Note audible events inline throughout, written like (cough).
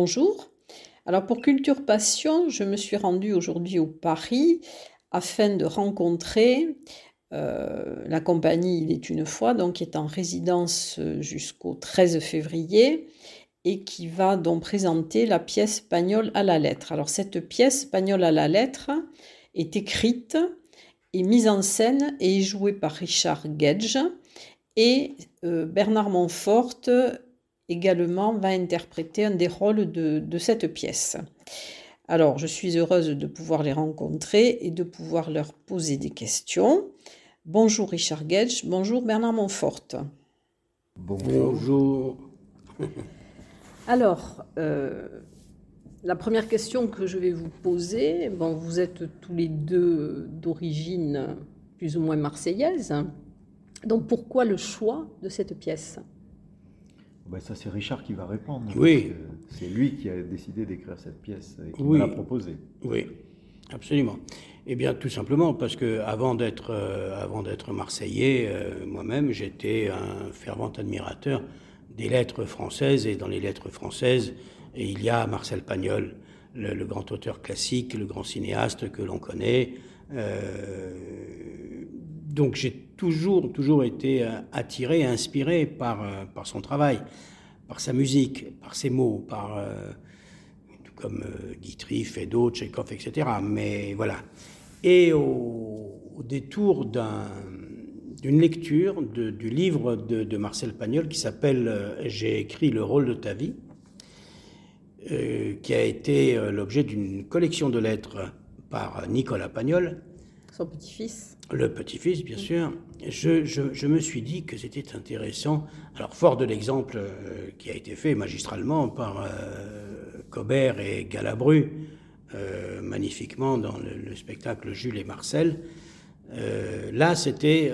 Bonjour. Alors pour Culture Passion, je me suis rendue aujourd'hui au Paris afin de rencontrer euh, la compagnie Il est une fois, donc qui est en résidence jusqu'au 13 février et qui va donc présenter la pièce Pagnol à la lettre. Alors cette pièce Pagnol à la lettre est écrite et mise en scène et jouée par Richard Gedge et euh, Bernard Montfort également va interpréter un des rôles de, cette pièce. Alors, je suis heureuse de pouvoir les rencontrer et de pouvoir leur poser des questions. Bonjour Richard Gedge, bonjour Bernard Montfort. Bonjour. (laughs) Alors, euh, la première question que je vais vous poser, bon, vous êtes tous les deux d'origine plus ou moins marseillaise. Donc pourquoi le choix de cette pièce? Ben, ça, c'est Richard qui va répondre. Oui. C'est lui qui a décidé d'écrire cette pièce et qui me l'a proposée. Oui, absolument. Eh bien, tout simplement parce que avant d'être euh, avant d'être marseillais, euh, moi-même, j'étais un fervent admirateur des lettres françaises et dans les lettres françaises, il y a Marcel Pagnol, le, grand auteur classique, le grand cinéaste que l'on connaît. Euh, donc j'ai toujours, toujours été euh, attiré, inspiré par, euh, par son travail, par sa musique, par ses mots, par, euh, comme Guitry, et Tchekhov, etc. Mais voilà. Et au, détour d'une lecture du livre de, Marcel Pagnol qui s'appelle J'ai écrit le rôle de ta vie, qui a été l'objet d'une collection de lettres par Nicolas Pagnol. Son petit-fils le petit-fils, bien sûr, je, me suis dit que c'était intéressant, alors fort de l'exemple euh, qui a été fait magistralement par euh, Cobert et Galabru, euh, magnifiquement dans le, spectacle Jules et Marcel, là c'était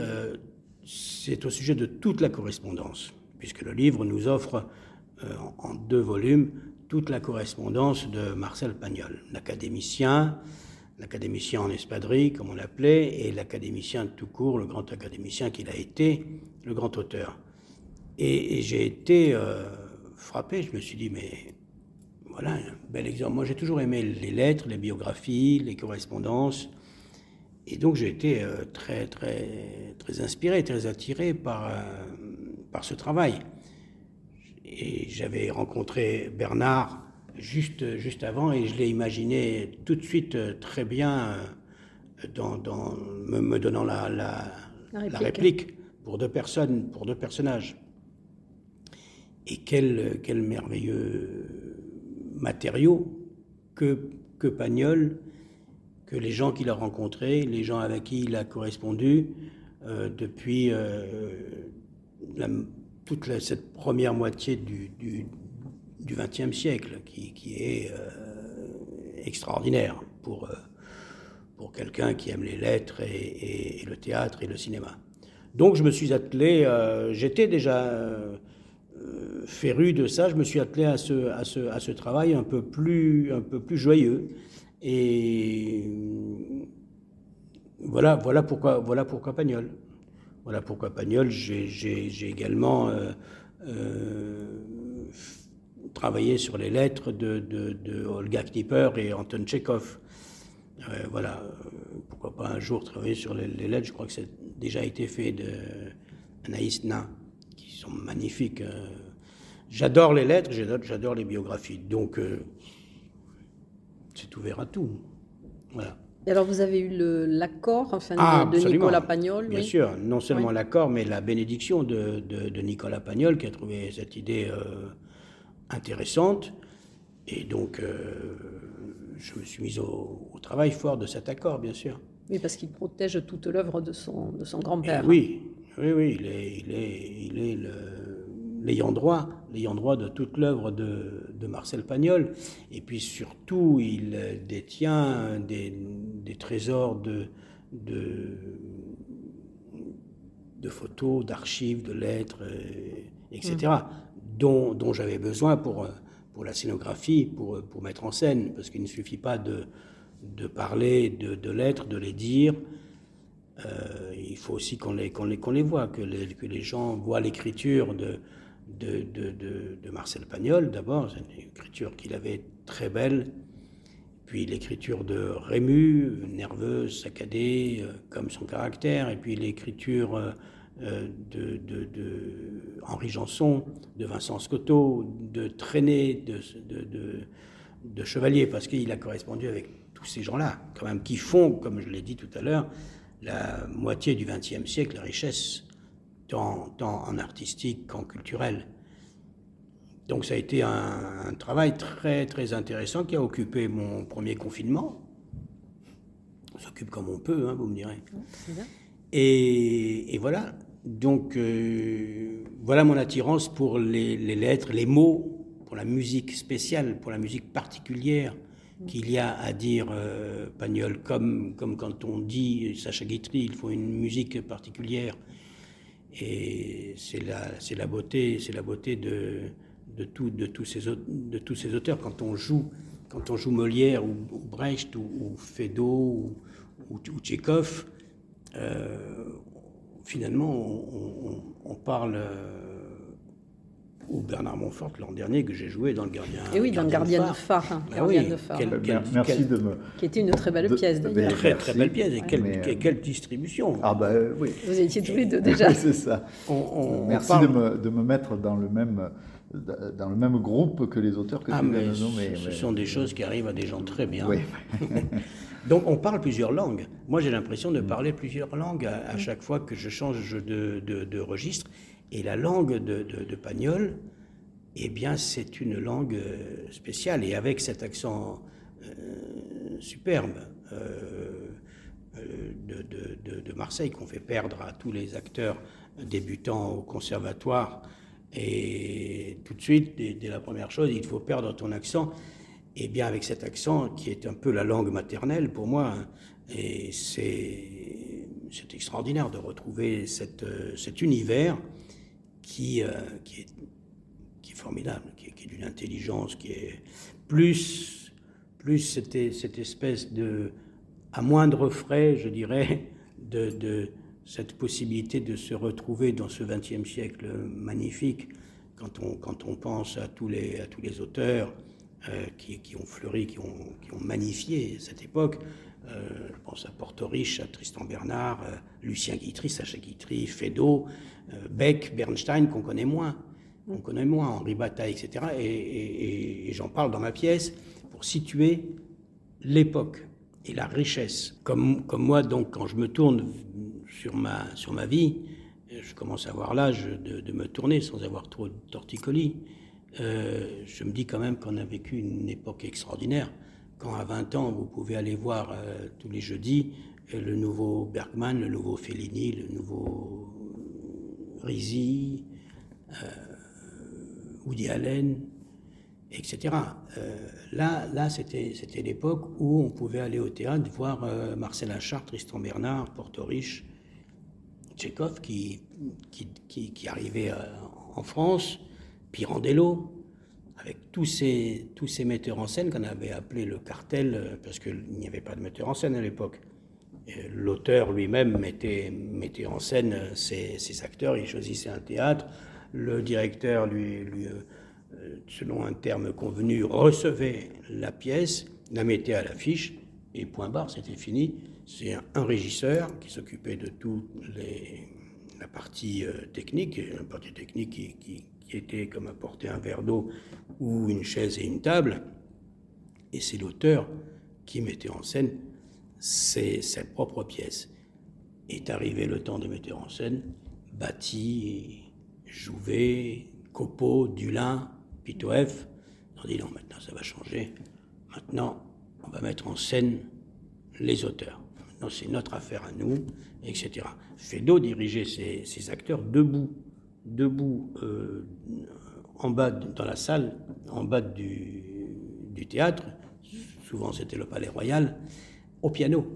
c'est au sujet de toute la correspondance, puisque le livre nous offre en deux volumes toute la correspondance de Marcel Pagnol, l'académicien, l'académicien en espadrille, comme on l'appelait, et l'académicien tout court, le grand académicien qu'il a été, le grand auteur. Et, j'ai été euh, frappé, je me suis dit, mais voilà, un bel exemple. Moi, j'ai toujours aimé les lettres, les biographies, les correspondances. Et donc, j'ai été euh, très, très, très inspiré, très attiré par, euh, par ce travail. Et j'avais rencontré Bernard juste, juste avant et je l'ai imaginé tout de suite euh, très bien euh, dans, dans me, donnant la, la, la, réplique. pour deux personnes, pour deux personnages. Et quel, quel merveilleux matériau que, que Pagnol, que les gens qu'il a rencontrés, les gens avec qui il a correspondu euh, depuis toute cette première moitié du, du, du XXe siècle, qui, qui est euh, extraordinaire pour, euh, pour quelqu'un qui aime les lettres et, le théâtre et le cinéma. Donc je me suis attelé, euh, j'étais déjà féru de ça, je me suis attelé à ce, à ce, à ce travail un peu plus, un peu plus joyeux. Et voilà, voilà, pourquoi, voilà pourquoi Pagnol. Voilà pourquoi Pagnol, j'ai également travaillé sur les lettres de, de, Olga Knipper et Anton Tchekhov. voilà, pourquoi pas un jour travailler sur les, lettres, je crois que c'est déjà été fait de Anaïs Na, qui sont magnifiques. J'adore les lettres, j'adore les biographies. Donc, c'est ouvert à tout. Voilà. Et alors, vous avez eu l'accord enfin, ah, de, Nicolas Pagnol Bien sûr, non seulement l'accord, mais la bénédiction de, de, Nicolas Pagnol qui a trouvé cette idée euh, intéressante. Et donc, euh, je me suis mis au, travail fort de cet accord, bien sûr. Oui, parce qu'il protège toute l'œuvre de son, de son grand-père. Eh oui, oui, oui, il est, il est, il est l'ayant droit, l'ayant droit de toute l'œuvre de, Marcel Pagnol. Et puis surtout, il détient des, trésors de, de, photos, d'archives, de lettres, etc., mmh. Dont, j'avais besoin pour, pour la scénographie, pour, pour mettre en scène, parce qu'il ne suffit pas de, de parler de, lettres, de les dire. Euh, il faut aussi qu'on les, qu'on les, les voit, que les, que les gens voient l'écriture de, de, de, de, Marcel Pagnol, d'abord, c'est une écriture qu'il avait très belle, puis l'écriture de Rému, nerveuse, saccadée, euh, comme son caractère, et puis l'écriture euh, euh, de, Henri Janson, de Vincent Scotto, de Traîné, de, de, Chevalier, parce qu'il a correspondu avec tous ces gens-là, quand même, qui font, comme je l'ai dit tout à l'heure, la moitié du XXe siècle, la richesse tant, en artistique qu'en culturel. Donc ça a été un, travail très très intéressant qui a occupé mon premier confinement. On s'occupe comme on peut, hein, vous me direz. Et, voilà. Donc euh, voilà mon attirance pour les, lettres, les mots, pour la musique spéciale, pour la musique particulière qu'il y a à dire euh, Pagnol, comme, comme quand on dit Sacha Guitry, il faut une musique particulière. Et c'est la, la beauté, c'est la beauté de, de, tout, de, tous ces, de tous ces auteurs. Quand on joue, quand on joue Molière ou, Brecht ou, ou ou, ou, Tchekhov, euh, finalement, on, on, parle ou Bernard Montfort l'an dernier que j'ai joué dans le Gardien. Et oui, dans le Gardien de phare. Hein, ah oui, de phare. merci de me. Qui était une très belle pièce d'ailleurs. Très très belle pièce et quelle, quelle, distribution. Ah bah oui. Vous étiez tous les deux (laughs) déjà. c'est ça. On, merci de, me, de me mettre dans le même dans le même groupe que les auteurs que ah, tu viens de nommer. Ce sont des choses qui arrivent à des gens très bien. Oui. (laughs) (laughs) Donc on parle plusieurs langues. Moi j'ai l'impression de parler plusieurs langues à, chaque fois que je change de, de, de registre. Et la langue de, de, Pagnol, eh bien, c'est une langue euh, spéciale. Et avec cet accent euh, superbe euh, de, Marseille qu'on fait perdre à tous les acteurs débutants au conservatoire. Et tout de suite, dès, la première chose, il faut perdre ton accent. Et bien, avec cet accent, qui est un peu la langue maternelle pour moi, hein, et c'est extraordinaire de retrouver cette, cet univers qui, euh, est, formidable, qui est, d'une intelligence, qui est plus, plus cette, cette espèce de, à moindre frais, je dirais, de, de cette possibilité de se retrouver dans ce XXe siècle magnifique, quand on, quand on pense à tous les, à tous les auteurs euh, qui, ont fleuri, qui ont, magnifié cette époque. Euh, je pense à Portoriche, à Tristan Bernard, Lucien Guitry, Sacha Guitry, Feydeau, euh, Beck, Bernstein, qu'on connaît moins, on connaît moins, Henri Bataille, etc. Et, j'en parle dans ma pièce pour situer l'époque et la richesse. Comme, comme moi, donc, quand je me tourne sur ma, sur ma vie, je commence à avoir l'âge de, me tourner sans avoir trop de torticolis. Euh, je me dis quand même qu'on a vécu une époque extraordinaire. Quand à 20 ans, vous pouvez aller voir euh, tous les jeudis le nouveau Bergman, le nouveau Fellini, le nouveau Rizzi, euh, Woody Allen, etc. Euh, là, là c'était, l'époque où on pouvait aller au théâtre voir euh, Marcel Achard, Tristan Bernard, Portoriche, Tchekhov qui, qui, qui, arrivait en France, Pirandello, avec tous ces, tous ces metteurs en scène qu'on avait appelé le cartel, parce qu'il n'y avait pas de metteur en scène à l'époque. L'auteur lui-même mettait, mettait, en scène ses, ses, acteurs, il choisissait un théâtre, le directeur lui, lui, selon un terme convenu, recevait la pièce, la mettait à l'affiche, et point barre, c'était fini. C'est un, régisseur qui s'occupait de toute la partie technique, la partie technique qui, était comme apporter un verre d'eau ou une chaise et une table. Et c'est l'auteur qui mettait en scène ses, ses propres pièces. Est arrivé le temps de mettre en scène Bâti, Jouvet, Copeau, Dulin, Pitoef. On dit non, maintenant ça va changer. Maintenant, on va mettre en scène les auteurs. C'est notre affaire à nous, etc. Fedot dirigeait ses acteurs debout debout euh, en bas dans la salle, en bas du, théâtre, souvent c'était le Palais Royal, au piano.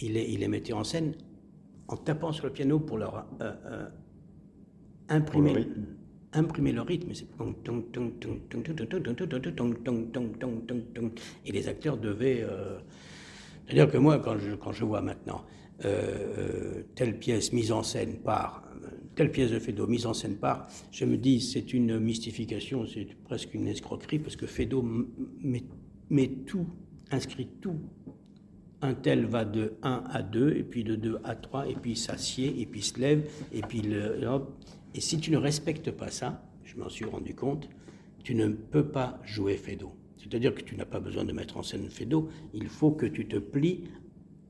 Il les, il les mettait en scène en tapant sur le piano pour leur imprimer, imprimer le rythme. Et les acteurs devaient... C'est-à-dire que moi, quand je, quand je vois maintenant telle pièce mise en scène par telle pièce de Fedot mise en scène par, je me dis c'est une mystification, c'est presque une escroquerie parce que Fedot met, tout, inscrit tout. Un tel va de 1 à 2, et puis de 2 à 3, et puis s'assied, et puis se lève, et puis le. Et si tu ne respectes pas ça, je m'en suis rendu compte, tu ne peux pas jouer Fedot. C'est-à-dire que tu n'as pas besoin de mettre en scène Fedot, il faut que tu te plies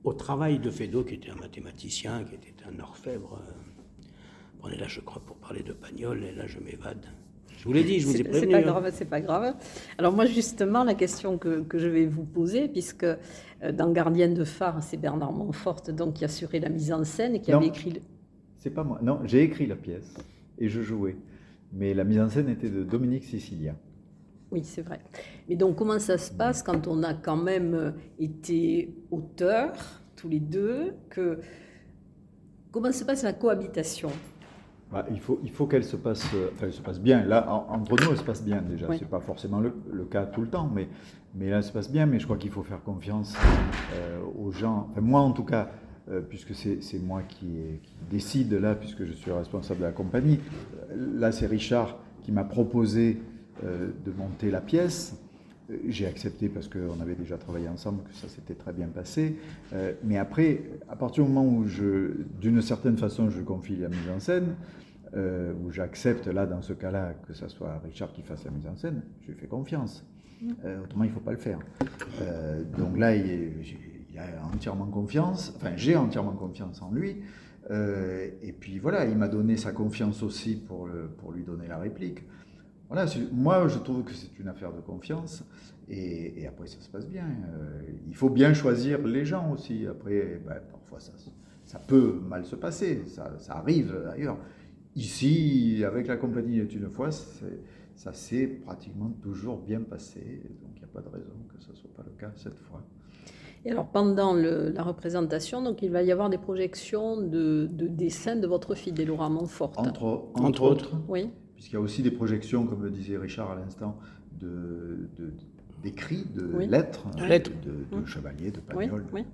au travail de Fedot, qui était un mathématicien, qui était un orfèvre. On est là, je crois, pour parler de Pagnol, et là, je m'évade. Je vous l'ai dit, je vous ai prévenu. C'est pas hein. grave, c'est pas grave. Alors moi, justement, la question que, je vais vous poser, puisque euh, dans Gardienne de phare, c'est Bernard Montfort donc qui assurait la mise en scène et qui avait écrit. Le... C'est pas moi. Non, j'ai écrit la pièce et je jouais, mais la mise en scène était de Dominique Sicilia. Oui, c'est vrai. Mais donc, comment ça se passe quand on a quand même euh, été auteur, tous les deux que... Comment se passe la cohabitation? Bah, il faut, il faut qu'elle se passe, enfin, elle se passe bien. Là, entre nous, elle se passe bien déjà. Ce C'est pas forcément le, cas tout le temps, mais, mais là, elle se passe bien. Mais je crois qu'il faut faire confiance euh, aux gens. Enfin, moi, en tout cas, euh, puisque c'est moi qui, qui, décide là, puisque je suis responsable de la compagnie. Là, c'est Richard qui m'a proposé euh, de monter la pièce. J'ai accepté parce qu'on avait déjà travaillé ensemble, que ça s'était très bien passé. mais après, à partir du moment où, d'une certaine façon, je confie la mise en scène, euh, où j'accepte là, dans ce cas-là, que ce soit Richard qui fasse la mise en scène, je lui fais confiance. Mm. Euh, autrement, il ne faut pas le faire. Euh, donc là, il, a entièrement confiance, enfin, j'ai entièrement confiance en lui. et puis voilà, il m'a donné sa confiance aussi pour, le, pour lui donner la réplique. Voilà, moi, je trouve que c'est une affaire de confiance. Et, après, ça se passe bien. il faut bien choisir les gens aussi. Après, ben, parfois, ça, ça peut mal se passer. Ça, ça arrive d'ailleurs. Ici, avec la compagnie est une fois, ça s'est pratiquement toujours bien passé, donc il n'y a pas de raison que ce ne soit pas le cas cette fois. Et alors pendant la représentation, donc il va y avoir des projections de, dessins de votre fille, Laura Montfort. Entre, entre, autres, oui. Puisqu'il y a aussi des projections, comme le disait Richard à l'instant, de, d'écrits, de, lettres, de, de, chevaliers, de Pagnol. Oui,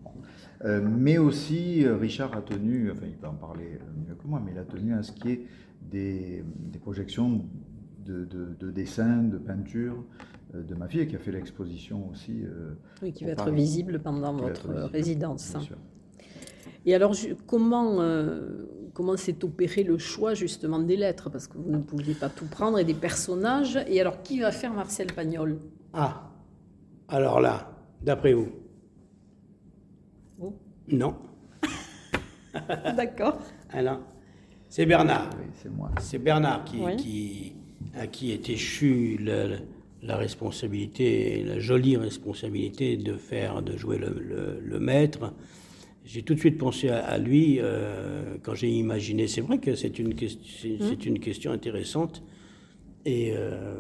euh, mais aussi, euh, Richard a tenu, enfin il peut en parler mieux que moi, mais il a tenu à ce qui est des, projections de, dessins, de peintures euh, de ma fille, qui a fait l'exposition aussi. oui, qui va être visible pendant votre résidence. Et alors, comment, comment s'est opéré le choix justement des lettres? Parce que vous ne pouviez pas tout prendre et des personnages. Et alors, qui va faire Marcel Pagnol? Ah, alors là, d'après vous? Non. (laughs) D'accord. Alors, c'est Bernard. Oui, c'est moi. C'est Bernard qui, qui, à qui est échue la responsabilité, la jolie responsabilité de faire, de jouer le, maître. J'ai tout de suite pensé à, lui euh, quand j'ai imaginé. C'est vrai que c'est une, une question intéressante et euh,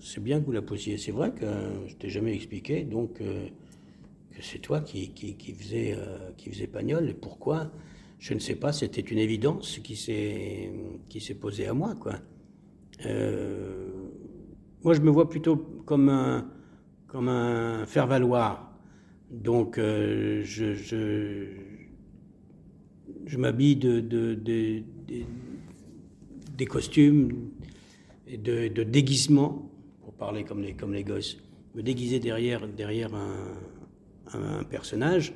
c'est bien que vous la posiez. C'est vrai que je t'ai jamais expliqué, donc. Euh, c'est toi qui, qui, faisais, qui faisais Pagnol. Et pourquoi Je ne sais pas, c'était une évidence qui s'est, qui s'est posée à moi. Quoi. Moi, je me vois plutôt comme un, comme un faire-valoir. Donc, euh, je, je, m'habille de, de, des costumes de, de, déguisement, pour parler comme les, comme les gosses, me déguiser derrière, derrière un, un personnage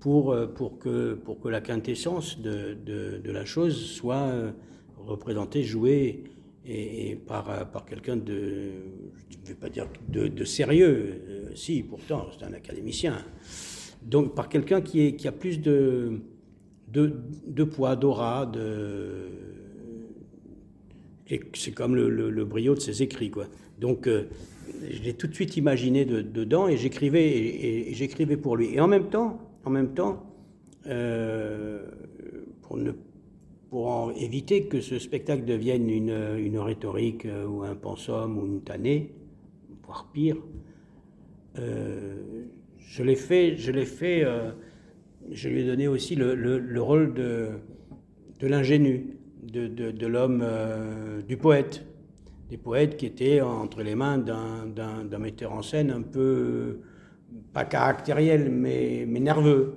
pour, euh, pour, que, pour que la quintessence de, de, de la chose soit euh, représentée, jouée et, par, euh, par quelqu'un de, je ne vais pas dire de, de sérieux, si pourtant c'est un académicien, donc par quelqu'un qui, qui a plus de, de, de poids, d'aura, de... c'est comme le, le, brio de ses écrits. Quoi. Donc je l'ai tout de suite imaginé dedans et j'écrivais j'écrivais pour lui. Et en même temps, en même temps, euh, pour, ne, pour éviter que ce spectacle devienne une, une rhétorique euh, ou un pensum ou une tannée, voire pire, euh, je l'ai fait, je l'ai fait, je lui ai donné aussi le, le, rôle de, de l'ingénu, de, de, l'homme, du poète, des poètes qui étaient entre les mains d'un metteur en scène un peu pas caractériel, mais, mais nerveux.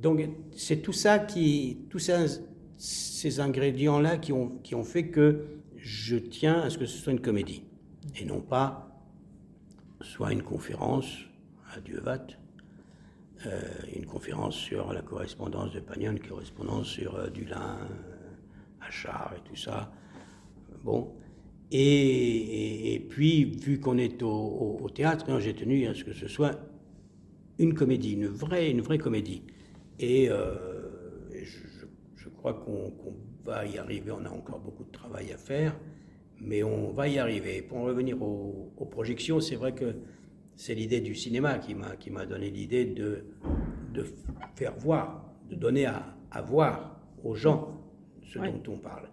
Donc c'est tout ça qui, tous ces, ces ingrédients-là qui ont, qui ont fait que je tiens à ce que ce soit une comédie, et non pas soit une conférence à Dieu euh, une conférence sur la correspondance de Pagnol, une correspondance sur Dulin, euh, Achard et tout ça. Bon. Et, puis, vu qu'on est au, théâtre, hein, j'ai tenu à ce que ce soit une comédie, une vraie, une vraie comédie. Et euh, crois qu'on va y arriver. On a encore beaucoup de travail à faire, mais on va y arriver. Pour en revenir aux, aux projections, c'est vrai que c'est l'idée du cinéma qui m'a qui m'a donné l'idée de de faire voir, de donner à, à voir aux gens ce ouais. dont on parle.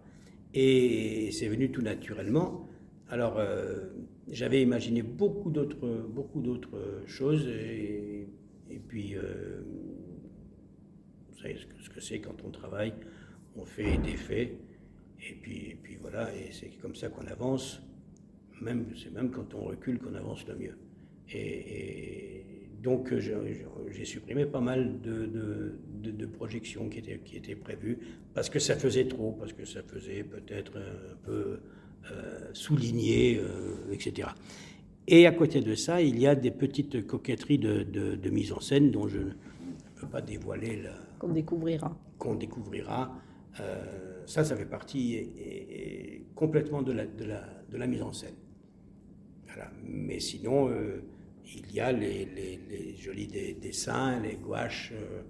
Et c'est venu tout naturellement. Alors, euh, j'avais imaginé beaucoup d'autres, beaucoup d'autres choses. Et, et puis, euh, vous savez ce que c'est quand on travaille, on fait des faits, et puis, et puis voilà, et c'est comme ça qu'on avance. Même, c'est même quand on recule qu'on avance le mieux. Et, et donc j'ai supprimé pas mal de, de, de, de, projections qui étaient, qui étaient prévues, parce que ça faisait trop, parce que ça faisait peut-être un peu euh, souligner, euh, etc. Et à côté de ça, il y a des petites coquetteries de, de, de mise en scène dont je ne peux pas dévoiler. Qu'on découvrira. Qu'on découvrira. Euh, ça, ça fait partie complètement de la, de, de mise en scène. Mais sinon, euh, il y a les, jolis dessins, les gouaches euh,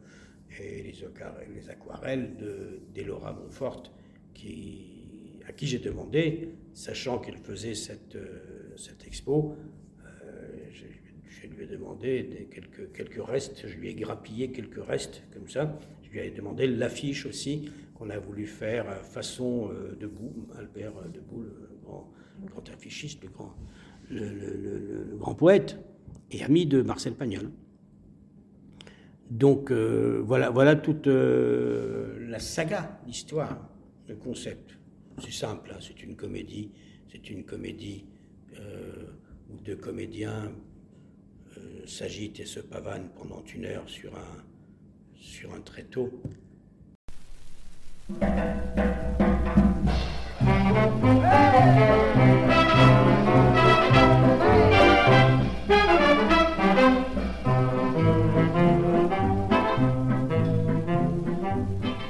et les, les aquarelles d'Elora Montfort qui, à qui j'ai demandé, sachant qu'elle faisait cette expo, je, lui ai demandé quelques, quelques restes, je lui ai grappillé quelques restes comme ça. Lui ai demandé l'affiche aussi qu'on a voulu faire façon euh, Debout, Albert Debout, le grand, affichiste, le grand, le, grand poète et ami de Marcel Pagnol. Donc euh, voilà, voilà toute euh, la saga, l'histoire, le concept. C'est simple, hein, c'est une comédie, c'est une comédie euh, où deux comédiens euh, s'agitent et se pavanent pendant une heure sur un, sur un tréteau.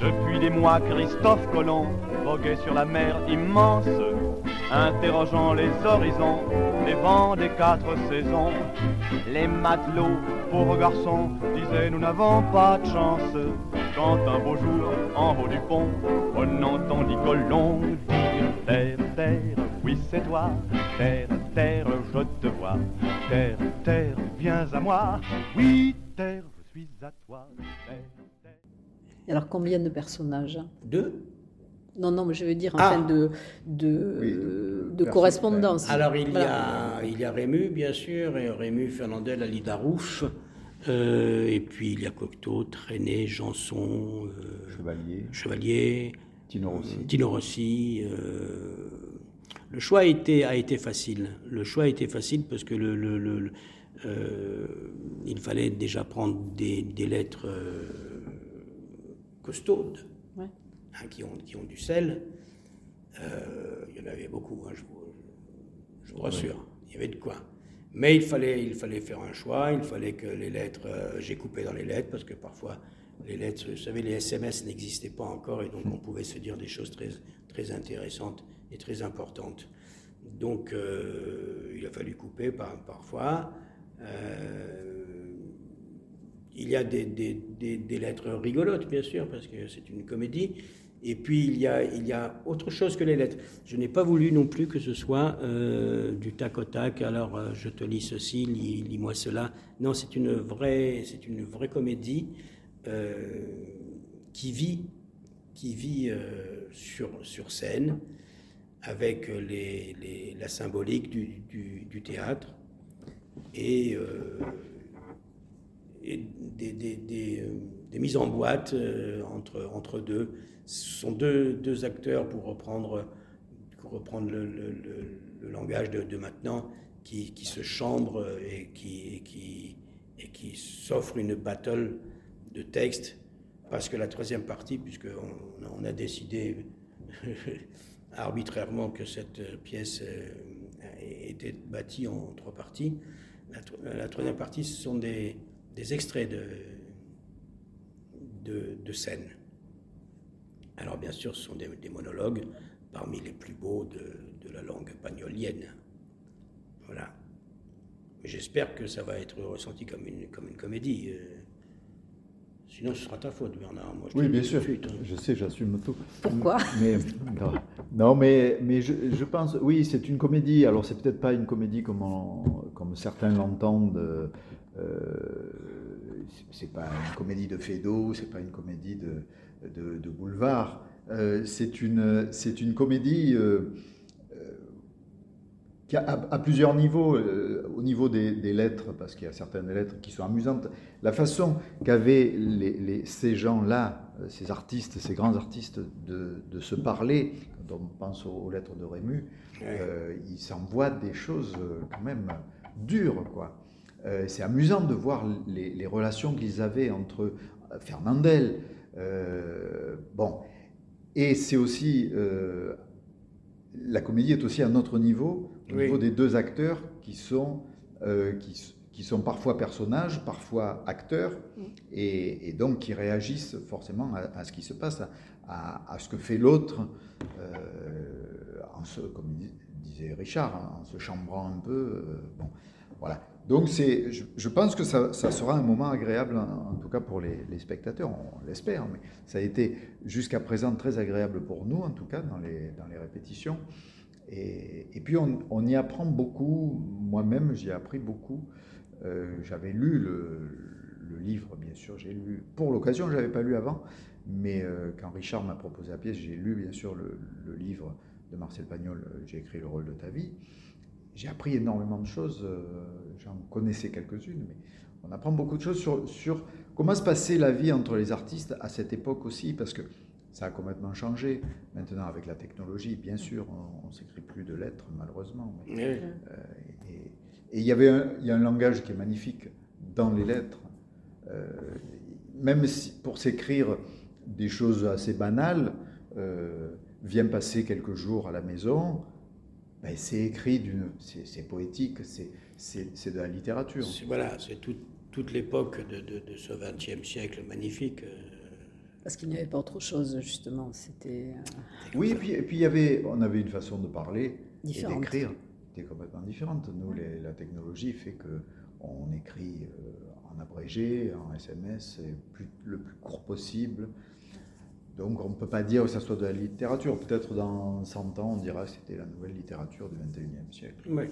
Depuis des mois, Christophe Colomb voguait sur la mer immense interrogeant les horizons, les vents des quatre saisons. Les matelots, pauvres garçons, disaient nous n'avons pas de chance. Quand un beau jour, en haut du pont, on entendit Colomb dire Terre, terre, oui c'est toi, terre, terre, je te vois, terre, terre, viens à moi, oui terre, je suis à toi, terre, terre. Alors combien de personnages? Deux. Non, non, mais je veux dire en ah. fin de, de, oui, de, de correspondance. Alors il, voilà. y a, il y a Rému, bien sûr, et Rému, Fernandel, Ali Darouf. Euh, et puis il y a Cocteau, Traîné, Janson, euh, Chevalier, Chevalier Tino Rossi. Euh, Tino Rossi euh, le choix a été, a été facile. Le choix a été facile parce que le, le, le euh, il fallait déjà prendre des, des lettres costaudes. Hein, qui, ont, qui ont du sel. Euh, il y en avait beaucoup, hein, je, je vous rassure. Il y avait de quoi. Mais il fallait, il fallait faire un choix, il fallait que les lettres, euh, j'ai coupé dans les lettres, parce que parfois, les lettres, vous savez, les SMS n'existaient pas encore, et donc on pouvait se dire des choses très, très intéressantes et très importantes. Donc, euh, il a fallu couper par, parfois. Il y a des, des, des, lettres rigolotes, bien sûr, parce que c'est une comédie. Et puis, il y, a, autre chose que les lettres. Je n'ai pas voulu non plus que ce soit euh, du tac au tac. Alors, je te lis ceci, lis-moi cela. Non, c'est une vraie, comédie qui vit, qui vit sur, scène avec la symbolique du, théâtre et, euh, des, euh, mises en boîte euh, entre deux. Ce sont deux, deux acteurs, pour reprendre, pour reprendre le, le, langage de, de, maintenant, qui, qui, se chambrent et qui, qui, et qui s'offrent une battle de texte, parce que la troisième partie, puisqu'on on a décidé (laughs) arbitrairement que cette pièce euh, était bâtie en trois parties. La, troisième partie, ce sont des, extraits de, de, scènes. Alors bien sûr, ce sont des, monologues parmi les plus beaux de, la langue pagnolienne. Voilà. J'espère que ça va être ressenti comme une, comme une comédie. Euh, Sinon, ce sera ta faute, Bernard. oui, bien sûr. Hein. Je sais, j'assume tout. Pourquoi? Mais, non, mais, mais je, je, pense, oui, c'est une comédie. Alors, c'est peut-être pas une comédie comme, comme certains l'entendent. Euh, c'est pas une comédie de Fédo, c'est pas une comédie de, de, de boulevard. Euh, c'est une, une comédie. Euh, à, plusieurs niveaux, euh, au niveau des, lettres, parce qu'il y a certaines lettres qui sont amusantes, la façon qu'avaient les, ces gens-là, euh, ces artistes, ces grands artistes, de, se parler, quand on pense aux, lettres de Rému, euh, ils s'envoient des choses quand même dures, quoi. c'est amusant de voir les, relations qu'ils avaient entre Fernandel, bon, et c'est aussi la comédie est aussi à un autre niveau, au niveau des deux acteurs qui sont, euh, qui, qui, sont parfois personnages, parfois acteurs, mm. et, donc qui réagissent forcément à, ce qui se passe, à, à ce que fait l'autre, euh, comme disait Richard, en se chambrant un peu. Euh, bon, voilà. Donc c'est, je, pense que ça, sera un moment agréable, en, tout cas pour les, spectateurs, on, l'espère, mais ça a été jusqu'à présent très agréable pour nous, en tout cas dans les, dans les répétitions. Et, puis on, y apprend beaucoup, moi-même j'y ai appris beaucoup. Euh, j'avais lu le, livre, bien sûr, j'ai lu pour l'occasion, je n'avais pas lu avant, mais euh, quand Richard m'a proposé la pièce, j'ai lu bien sûr le, livre de Marcel Pagnol, euh, J'ai écrit le rôle de ta vie j'ai appris énormément de choses. J'en connaissais quelques-unes, mais on apprend beaucoup de choses sur, sur, comment se passait la vie entre les artistes à cette époque aussi, parce que ça a complètement changé. Maintenant, avec la technologie, bien sûr, on ne s'écrit plus de lettres, malheureusement. Euh, et il y avait un, y a un langage qui est magnifique dans les lettres. Euh, même si, pour s'écrire des choses assez banales, euh, vient passer quelques jours à la maison, ben, c'est écrit, c'est poétique, c'est de la littérature. Voilà, c'est toute l'époque de, de, ce XXe siècle magnifique. Euh. Parce qu'il n'y avait pas autre chose, justement. C'était. Euh, oui, et puis, et puis il y avait, on avait une façon de parler Différente. et d'écrire qui était complètement différente. Nous, la technologie fait que on écrit euh, en abrégé, en SMS, le plus court possible. Donc on ne peut pas dire que ça soit de la littérature. Peut-être dans 100 ans, on dira que c'était la nouvelle littérature du 21e siècle. Oui.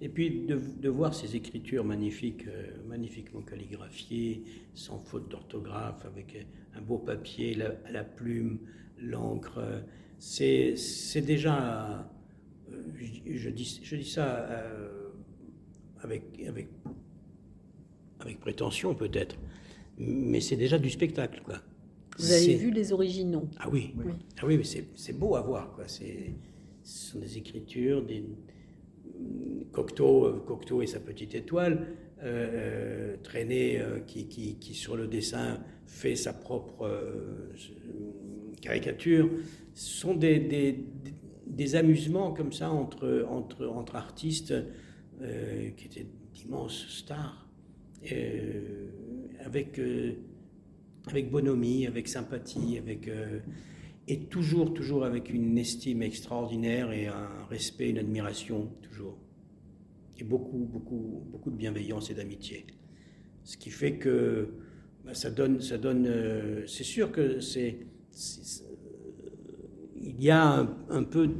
Et puis de, voir ces écritures magnifiques, euh, magnifiquement calligraphiées, sans faute d'orthographe, avec un beau papier, la, plume, l'encre, c'est déjà, euh, je, dis, je dis ça euh, avec, avec, avec prétention peut-être, mais c'est déjà du spectacle. quoi. Vous avez vu les originaux Ah oui, oui. Ah oui mais c'est beau à voir. Quoi. Ce sont des écritures, des Cocteau, Cocteau et sa petite étoile, euh, euh Traîné euh, qui, qui, qui, sur le dessin fait sa propre euh, caricature, sont des, des, des amusements comme ça entre, entre, entre artistes qui étaient d'immenses stars, avec, avec bonhomie, avec sympathie, avec et toujours, toujours avec une estime extraordinaire et un respect, une admiration, toujours. Et beaucoup, beaucoup, beaucoup de bienveillance et d'amitié. Ce qui fait que bah, ça donne, ça donne. Euh, c'est sûr que c'est, il y a un, peu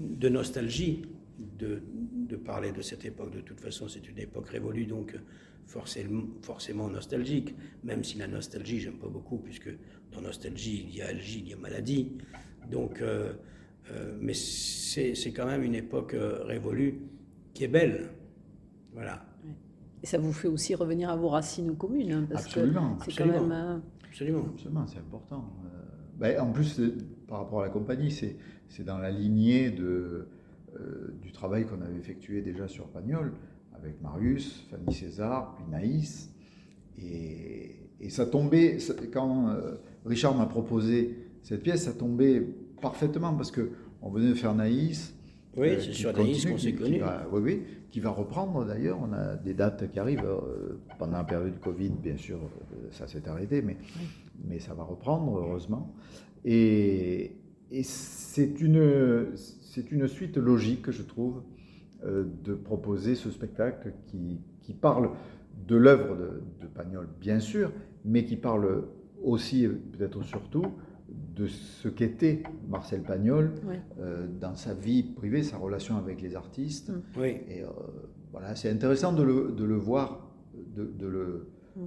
de nostalgie de, de, parler de cette époque. De toute façon, c'est une époque révolue, donc forcément, forcément nostalgique. Même si la nostalgie, j'aime pas beaucoup, puisque dans nostalgie, il y a algie, il y a maladie. Donc, euh, euh, mais c'est quand même une époque euh, révolue qui est belle. Voilà. Et ça vous fait aussi revenir à vos racines communes. Hein, parce absolument. C'est quand même. Absolument. Absolument, c'est important. Ben, en plus, par rapport à la compagnie, c'est dans la lignée de, du travail qu'on avait effectué déjà sur Pagnol, avec Marius, Fanny César, puis Naïs. Et, et ça tombait, quand Richard m'a proposé cette pièce, ça tombait parfaitement parce que on venait de faire Naïs. Oui, euh, c'est sur Naïs qu'on s'est connu. oui, oui, qui va reprendre d'ailleurs. On a des dates qui arrivent euh, pendant la période Covid, bien sûr, euh, ça s'est arrêté, mais, mais ça va reprendre, heureusement. Et, et c'est une, c'est une suite logique, je trouve, de proposer ce spectacle qui, qui parle de l'œuvre de, de Pagnol, bien sûr, mais qui parle aussi, peut-être surtout, de ce qu'était Marcel Pagnol euh, dans sa vie privée, sa relation avec les artistes. Mm. Et euh, voilà, c'est intéressant de le, de le voir, de, de le, mm.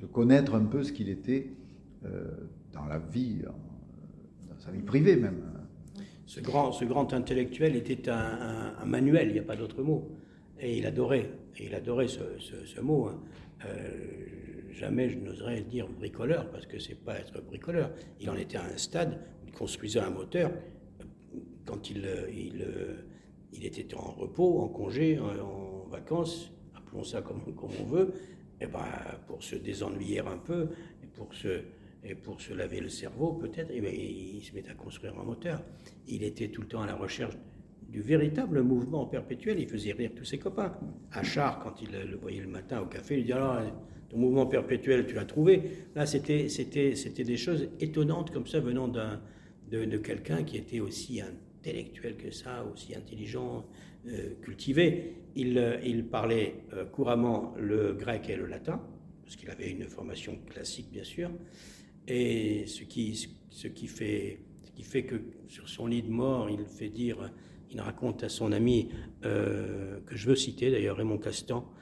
de connaître un peu ce qu'il était euh, dans la vie, dans sa vie privée même. Ce grand, ce grand intellectuel était un, manuel, il n'y a pas d'autre mot. Et il adorait, il adorait ce, mot. Hein jamais je n'oserais dire bricoleur, parce que c'est pas être bricoleur. Il en était à un stade, il construisait un moteur. Quand il, il était en repos, en congé, en, vacances, appelons ça comme, comme on veut, et eh ben, pour se désennuyer un peu, et pour se, et pour se laver le cerveau peut-être, eh ben, il se met à construire un moteur. Il était tout le temps à la recherche du véritable mouvement perpétuel. Il faisait rire tous ses copains. Achard, quand il le voyait le matin au café, il dit alors ton mouvement perpétuel, tu l'as trouvé. Là, c'était, des choses étonnantes comme ça venant d'un, de, quelqu'un qui était aussi intellectuel que ça, aussi intelligent, euh, cultivé. Il, euh, parlait euh, couramment le grec et le latin, parce qu'il avait une formation classique, bien sûr. Et ce qui, ce qui, fait, ce qui fait que sur son lit de mort, il fait dire, il raconte à son ami, que je veux citer d'ailleurs, Raymond Castan,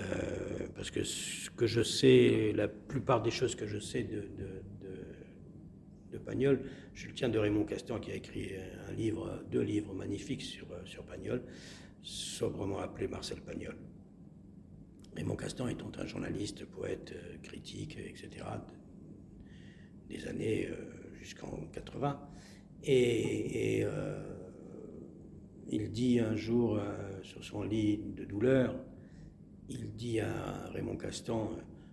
euh, parce que ce que je sais, la plupart des choses que je sais de, de, de, Pagnol, je le tiens de Raymond Castan qui a écrit un livre, deux livres magnifiques sur, sur Pagnol, sobrement appelé Marcel Pagnol. Raymond Castan étant un journaliste, poète, critique, etc., des années euh, jusqu'en 80. Et, euh, il dit un jour sur son lit de douleur, il dit à Raymond Castan,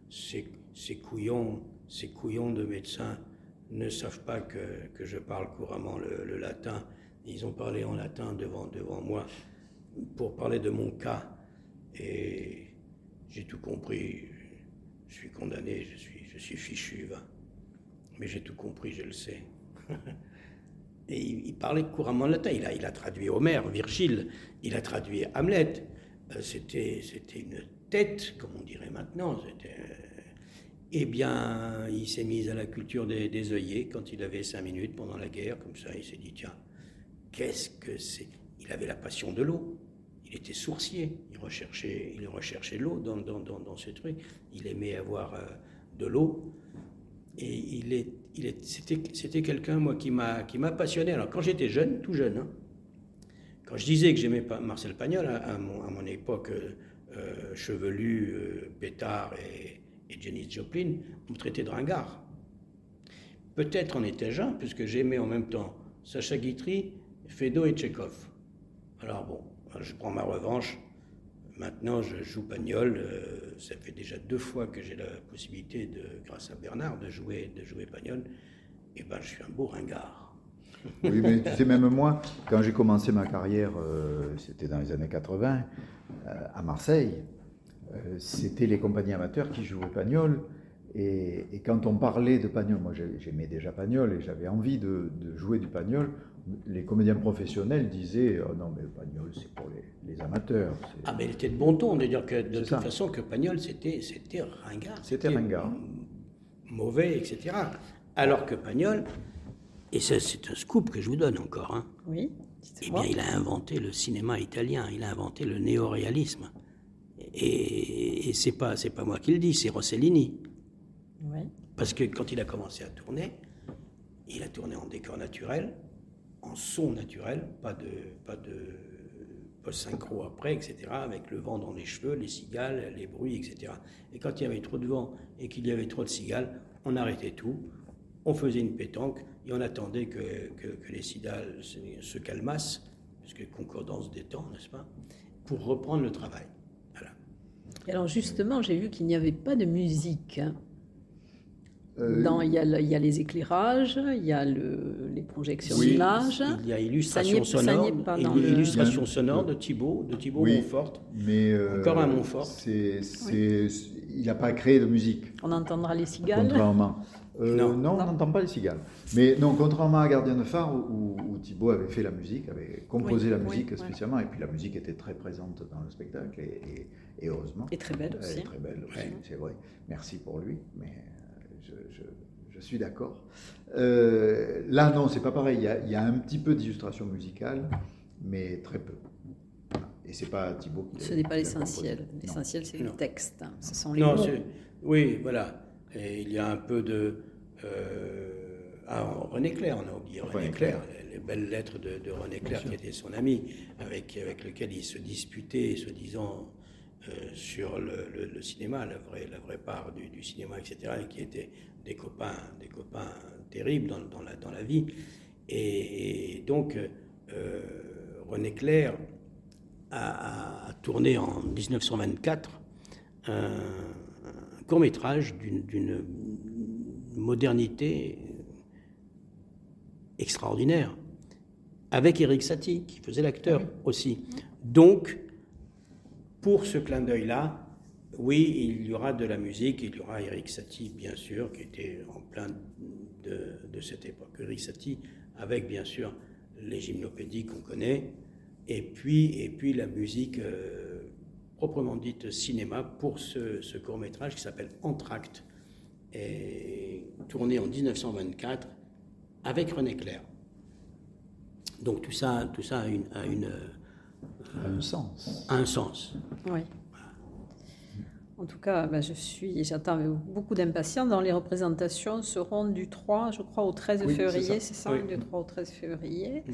ces, couillons, ces couillons de médecins ne savent pas que, je parle couramment le, latin. Ils ont parlé en latin devant, devant moi pour parler de mon cas. Et j'ai tout compris. Je suis condamné, je suis, je suis fichu. Mais j'ai tout compris, je le sais. (laughs) Et il, parlait couramment latin. Il a, il a traduit Homère, Virgile, il a traduit Hamlet. Euh, c'était, c'était une tête, comme on dirait maintenant. Euh, eh bien, il s'est mis à la culture des, des, œillets quand il avait cinq minutes pendant la guerre, comme ça, il s'est dit, tiens, qu'est-ce que c'est? Il avait la passion de l'eau. Il était sourcier. Il recherchait, il recherchait l'eau dans, dans, dans, ce truc. Il aimait avoir euh, de l'eau. Et il est, il est, c'était, quelqu'un, moi, qui m'a, passionné. Alors, quand j'étais jeune, tout jeune, hein, quand je disais que j'aimais Marcel Pagnol, à, mon, époque euh, chevelu, euh, pétard et, et Joplin, on me traitait de ringard. Peut-être en était-je un, puisque j'aimais en même temps Sacha Guitry, Fedo et Tchekhov. Alors bon, je prends ma revanche. Maintenant, je joue Pagnol. Euh, ça fait déjà deux fois que j'ai la possibilité, de, grâce à Bernard, de jouer, de jouer Pagnol. Et ben, je suis un beau ringard. (laughs) Oui, mais tu sais, même moi, quand j'ai commencé ma carrière, c'était dans les années 80, à Marseille, c'était les compagnies amateurs qui jouaient Pagnol. Et, et, quand on parlait de Pagnol, moi j'aimais déjà Pagnol et j'avais envie de, de, jouer du Pagnol, les comédiens professionnels disaient oh non mais Pagnol c'est pour les, les, amateurs. Ah mais il était de bon ton de dire que de toute façon que Pagnol c'était c'était ringard. C'était ringard. Mauvais etc. Alors que Pagnol et c'est un scoop que je vous donne encore. Hein, oui. Eh bien il a inventé le cinéma italien, il a inventé le néoréalisme. Et, et c'est pas c'est pas moi qui le dis, c'est Rossellini. Parce que quand il a commencé à tourner, il a tourné en décor naturel, en son naturel, pas de, pas de post-synchro après, etc., avec le vent dans les cheveux, les cigales, les bruits, etc. Et quand il y avait trop de vent et qu'il y avait trop de cigales, on arrêtait tout, on faisait une pétanque et on attendait que, que, les cigales se, calmassent, puisque concordance des temps, n'est-ce pas, pour reprendre le travail. Alors justement, j'ai vu qu'il n'y avait pas de musique. Hein. Euh, Dans, il, y a, il, y a, les éclairages, il y a le, les projections d'images. Il y a illustration sonore, illustration sonore de Thibault, de Thibault Montfort. Mais euh, Encore un Montfort. Il n'a pas créé de musique. On entendra les cigales. Contrairement. (laughs) Euh, non, non, on n'entend pas les cigales. Mais non, contrairement à Gardien de phare, où, où, Thibault avait fait la musique, avait composé la musique spécialement, et puis la musique était très présente dans le spectacle, et, et, heureusement. Et très belle aussi. Et très belle aussi, c'est vrai. Merci pour lui. Mais je, suis d'accord. Euh, là, non, c'est pas pareil. Il y, a, un petit peu d'illustration musicale, mais très peu. Et c'est pas Thibaut qui Ce n'est pas l'essentiel. L'essentiel, c'est le texte. Ce sont les non, mots. Oui, voilà. Et il y a un peu de. Euh, ah, René Clair, on a oublié René, Clair, les, belles lettres de, René Clair, qui était son ami, avec, avec lequel il se disputait, se disant euh, sur le, cinéma, la vraie, la vraie part du, cinéma, etc., et qui étaient des copains, des copains terribles dans, dans, la, dans la vie. Et, donc, euh, René Clair a, tourné en 1924 un, court métrage d'une modernité extraordinaire, avec Eric Satie, qui faisait l'acteur aussi. Donc, pour ce clin d'œil-là, oui, il y aura de la musique, il y aura Eric Satie, bien sûr, qui était en plein de, cette époque. Eric Satie, avec bien sûr les gymnopédies qu'on connaît, et puis, et puis la musique euh, proprement dite cinéma pour ce, court-métrage qui s'appelle Entracte, et tourné en 1924 avec René Clair. Donc tout ça, tout ça a une, a une un sens. Un sens. Oui. En tout cas, ben, je suis, j'attends beaucoup d'impatience. Dans les représentations seront du 3, je crois, au 13 février, c'est ça, Du 3 au 13 février. Mm.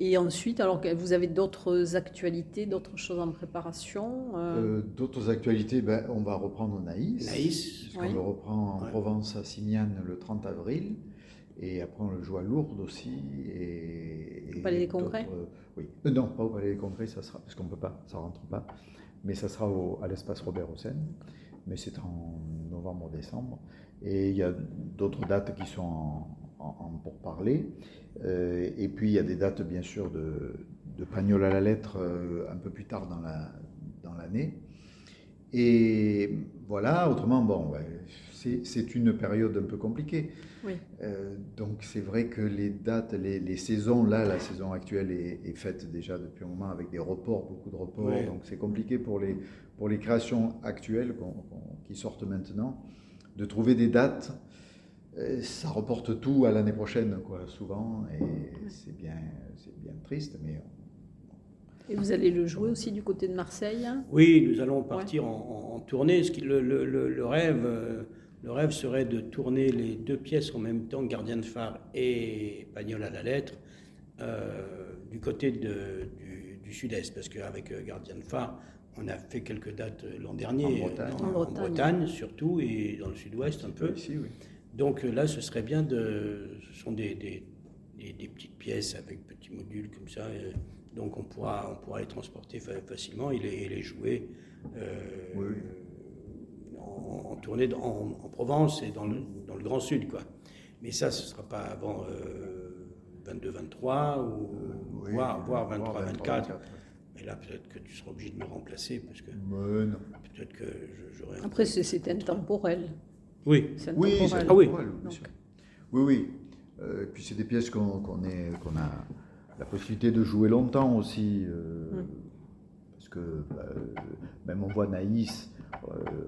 Et ensuite, alors vous avez d'autres actualités, d'autres choses en préparation euh? Euh, D'autres actualités, ben, on va reprendre Naïs. Naïs. On le reprend en Provence à Signane le 30 avril. Et après, on le joue à Lourdes aussi. Et, au Palais des Congrès Oui. Euh, non, pas au Palais des Congrès, ça sera, parce qu'on ne peut pas, ça rentre pas. Mais ça sera à l'espace Robert Hossein. Mais c'est en novembre-décembre. Et il y a d'autres dates qui sont en, pour parler. Euh, et puis, il y a des dates, bien sûr, de, de Pagnol à la lettre euh, un peu plus tard dans l'année. La, dans et voilà, autrement, bon, c'est une période un peu compliquée. Euh, donc c'est vrai que les dates, les, saisons, là, la saison actuelle est, faite déjà depuis un moment avec des reports, beaucoup de reports. Donc c'est compliqué pour les, pour les créations actuelles qui sortent maintenant de trouver des dates. Euh, ça reporte tout à l'année prochaine, quoi, souvent, et c'est bien, bien triste, mais et vous allez le jouer aussi du côté de Marseille Oui, nous allons partir en, tournée. Le, le, le, rêve, euh, le rêve serait de tourner les deux pièces en même temps, Gardien de phare et Pagnol à la lettre, euh, du côté de, du, sud-est, parce qu'avec euh, Gardien de phare, on a fait quelques dates euh, l'an dernier, en Bretagne, surtout, et dans le sud-ouest un peu. Donc là, ce serait bien de... Ce sont des, des, des, petites pièces avec petits modules comme ça, donc on pourra, on pourra les transporter facilement et les, les jouer. oui en, tournée en, Provence et dans le, dans le, Grand Sud, quoi. Mais ça, ce ne sera pas avant 22-23 ou voire, voire 23-24. Mais là, peut-être que tu seras obligé de me remplacer parce que. non. Peut-être que j'aurai. Après, c'est intemporel. Oui. C'est oui, intemporel. Ah oui. Oui, oui. Euh, et puis c'est des pièces qu'on qu'on a la possibilité de jouer longtemps aussi. Euh, mm. Parce que bah, même on voit Naïs, euh,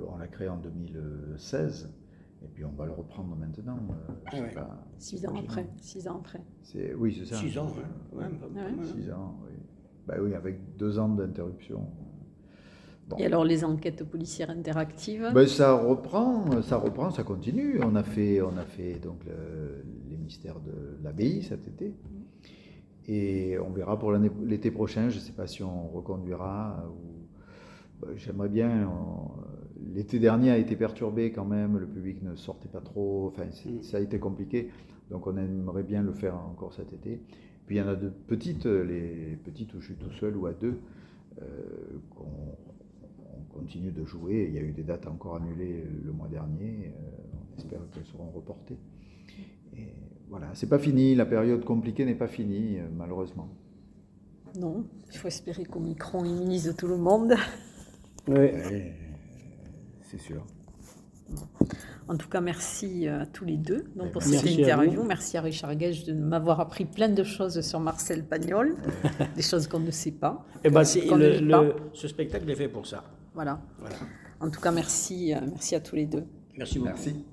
on l'a créé en 2016. Et puis on va le reprendre maintenant. pas, six ans après. Six ans après. Oui, c'est ça. Six ans, même. Six ans, oui. Bah oui, avec deux ans d'interruption. Et alors les enquêtes policières interactives? Ben, Ça reprend, ça reprend, ça continue. On a fait, on a fait donc les mystères de l'abbaye cet été. Et on verra pour l'été prochain, je ne sais pas si on reconduira. Ben, j'aimerais bien. L'été dernier a été perturbé quand même, le public ne sortait pas trop, enfin mm. ça a été compliqué. Donc on aimerait bien le faire encore cet été. Puis il y en a de petites, les petites où je suis tout seul ou à deux, euh, qu'on continue de jouer. Il y a eu des dates encore annulées le mois dernier. Euh, on espère qu'elles seront reportées. Et voilà, c'est pas fini. La période compliquée n'est pas finie, euh, malheureusement. Non, il faut espérer qu'Omicron immunise tout le monde. (laughs) Oui, c'est sûr. En tout cas, merci à tous les deux donc, pour cette interview. merci à Richard Gage de m'avoir appris plein de choses sur Marcel Pagnol, (laughs) des choses qu'on ne sait pas. Et eh ben, le, ce spectacle est fait pour ça. Voilà. En tout cas, merci, euh, merci à tous les deux. Merci beaucoup. Merci.